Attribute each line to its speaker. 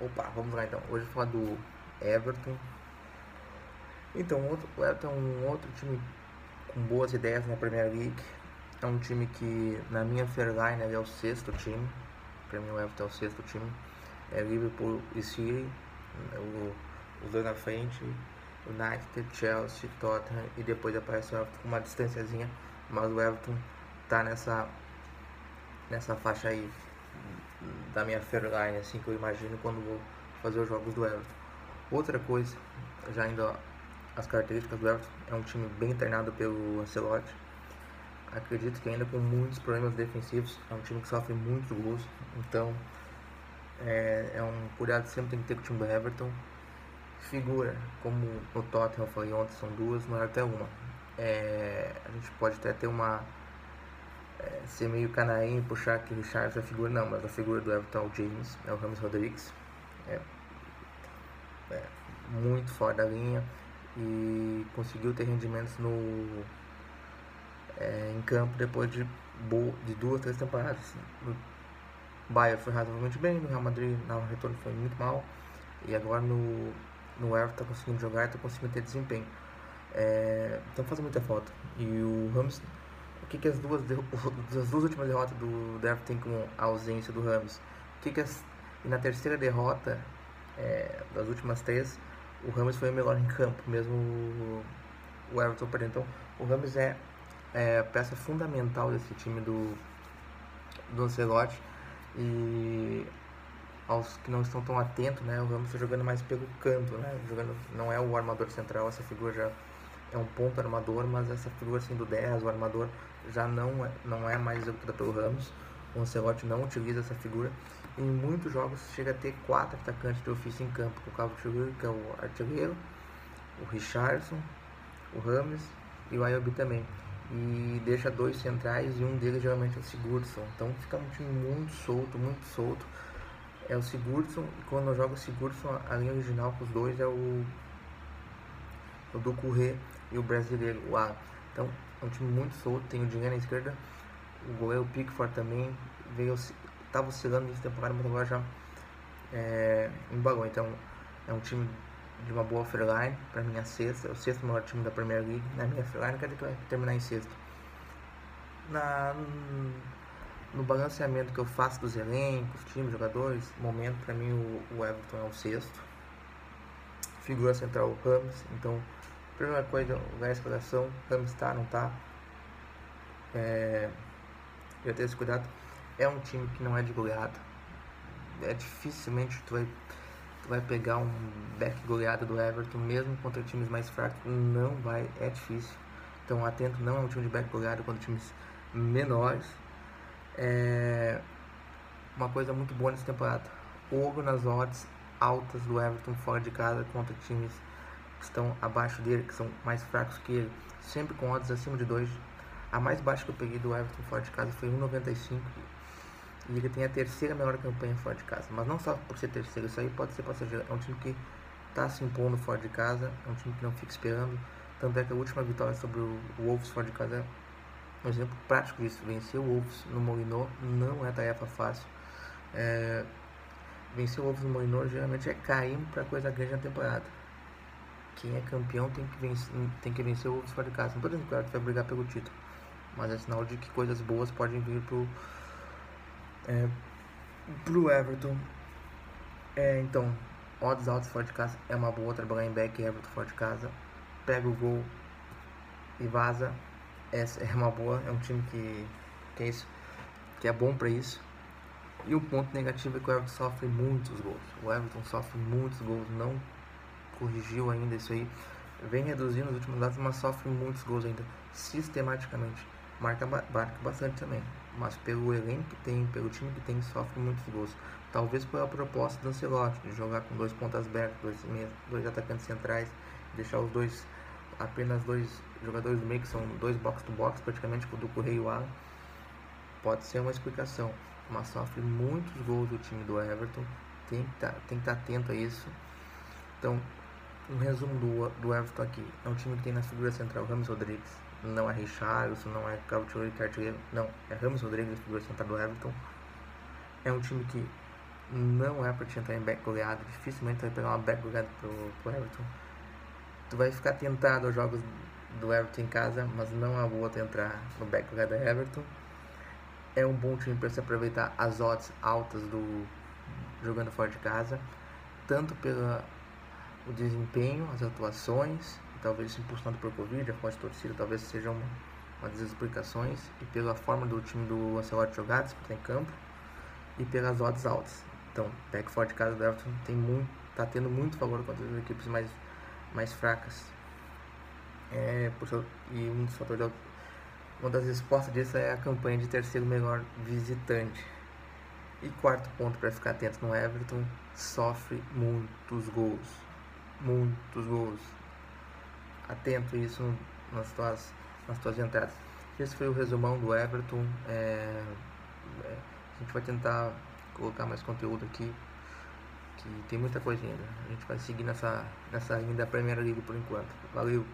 Speaker 1: Opa, vamos lá então. Hoje eu vou falar do Everton. Então, outro, o Everton é um outro time com boas ideias na Premier League. É um time que, na minha Fairline, é o sexto time. Para mim, o Everton é o sexto time. É Liverpool e City, o, os dois na frente. United, Chelsea, Tottenham e depois aparece o Everton com uma distânciazinha. Mas o Everton tá nessa, nessa faixa aí da minha Fairline, assim que eu imagino quando vou fazer os jogos do Everton. Outra coisa, já indo as características do Everton, é um time bem treinado pelo Ancelotti. Acredito que ainda com muitos problemas defensivos, é um time que sofre muitos gols, então é, é um cuidado que sempre tem que ter com o time do Everton. Figura, como no Tottenham eu falei ontem, são duas, não é até uma. É, a gente pode até ter uma é, ser meio canarinho, puxar que o Richard é a figura, não, mas a figura do Everton é o James, é o Ramos Rodrigues. É, é, muito fora da linha e conseguiu ter rendimentos no, é, em campo depois de, de duas, três temporadas. No Bayern foi razoavelmente bem, no Real Madrid na retorno foi muito mal e agora no, no Everton está conseguindo jogar e está conseguindo ter desempenho. É, então faz muita falta. E o Ramos que, que as, duas, as duas últimas derrotas do Everton tem com a ausência do Ramos? que, que as, e na terceira derrota é, das últimas três, o Ramos foi o melhor em campo, mesmo o, o Everton perdendo. Então, o Ramos é, é peça fundamental desse time do, do Ancelotti. E aos que não estão tão atentos, né, o Ramos está jogando mais pelo canto, né, jogando, não é o armador central, essa figura já é um ponto armador, mas essa figura assim do 10, o armador, já não é, não é mais executada pelo Ramos. O Ancelotti não utiliza essa figura. Em muitos jogos chega a ter quatro atacantes de ofício em campo, o Cabo Chiguro, que é o artilheiro, o Richardson, o Ramos e o Ayobi também. E deixa dois centrais e um deles geralmente é o Sigurdsson. Então fica um time muito solto, muito solto. É o Sigurdsson, e quando joga o Sigurdsson, a linha original com os dois é o, o do Corrêa e o brasileiro, o A. Então, é um time muito solto, tem o dinheiro na esquerda, o goleiro Pickford também veio, estava oscilando nessa temporada, mas agora já é, embalou. Então, é um time de uma boa freeline, para mim a sexta, é o sexto melhor time da Premier League. Na minha freeline, dizer que vai terminar em sexto. Na, no balanceamento que eu faço dos elencos, times, jogadores, momento, para mim o, o Everton é o sexto. Figura central o Ramos, então Primeira coisa, o gás coração, Ramos tá, não tá. É, já ter esse cuidado. É um time que não é de goleada. É dificilmente tu vai, tu vai pegar um back goleada do Everton, mesmo contra times mais fracos. Não vai, é difícil. Então atento, não é um time de back goleada contra times menores. É uma coisa muito boa nessa temporada. Ouro nas odds altas do Everton fora de casa contra times que estão abaixo dele, que são mais fracos que ele, sempre com odds acima de 2. A mais baixa que eu peguei do Everton fora de casa foi 1,95 e ele tem a terceira melhor campanha fora de casa. Mas não só por ser terceiro, isso aí pode ser passageiro. É um time que está se impondo fora de casa, é um time que não fica esperando. Tanto é que a última vitória sobre o Wolves fora de casa é um exemplo prático disso. Vencer o Wolves no Molinô não é tarefa fácil. É... Vencer o Wolves no Molinô geralmente é cair para coisa grande na temporada quem é campeão tem que vencer, tem que vencer o Wolves fora de casa. Não estou dizendo que vai brigar pelo título, mas é sinal de que coisas boas podem vir pro, é, pro Everton. É, então, odds altos fora de casa é uma boa. Trabalhar em back Everton fora de casa, pega o gol e vaza. Essa é uma boa. É um time que, que é isso, que é bom para isso. E o ponto negativo é que o Everton sofre muitos gols. O Everton sofre muitos gols, não corrigiu ainda isso aí. Vem reduzindo nos últimos dados, mas sofre muitos gols ainda, sistematicamente. Marca, marca bastante também, mas pelo elenco que tem, pelo time que tem, sofre muitos gols. Talvez pela proposta do Ancelotti, de jogar com dois pontas abertas, dois, dois atacantes centrais, deixar os dois, apenas dois jogadores do meio, que são dois box-to-box, praticamente, do Correio Alan. Pode ser uma explicação, mas sofre muitos gols do time do Everton, tem que tá, estar tá atento a isso. Então, um resumo do, do Everton aqui. É um time que tem na figura central Ramos Rodrigues. Não é Richarlison, não é Cavachori Cartier. Não, é Ramos Rodrigues, figura central do Everton. É um time que não é para te entrar em back goleado, dificilmente vai pegar uma back goleada pro, pro Everton. Tu vai ficar tentado aos jogos do Everton em casa, mas não é boa tu entrar no back goleada Everton. É um bom time para se aproveitar as odds altas do jogando fora de casa, tanto pelo o desempenho, as atuações, talvez impulsionado por Covid, a forte torcida, talvez seja uma, uma das explicações, e pela forma do time do Ancelotti jogar, disputar em campo, e pelas odds altas. Então, back forte casa do Everton tem muito, tá tendo muito valor contra as equipes mais, mais fracas. É, e um dos fatores, uma das respostas disso é a campanha de terceiro melhor visitante. E quarto ponto para ficar atento no Everton, sofre muitos gols. Muitos gols. Atento isso nas tuas, nas tuas entradas. Esse foi o resumão do Everton. É, é, a gente vai tentar colocar mais conteúdo aqui, que tem muita coisa ainda. A gente vai seguir nessa, nessa linha da Primeira Liga por enquanto. Valeu!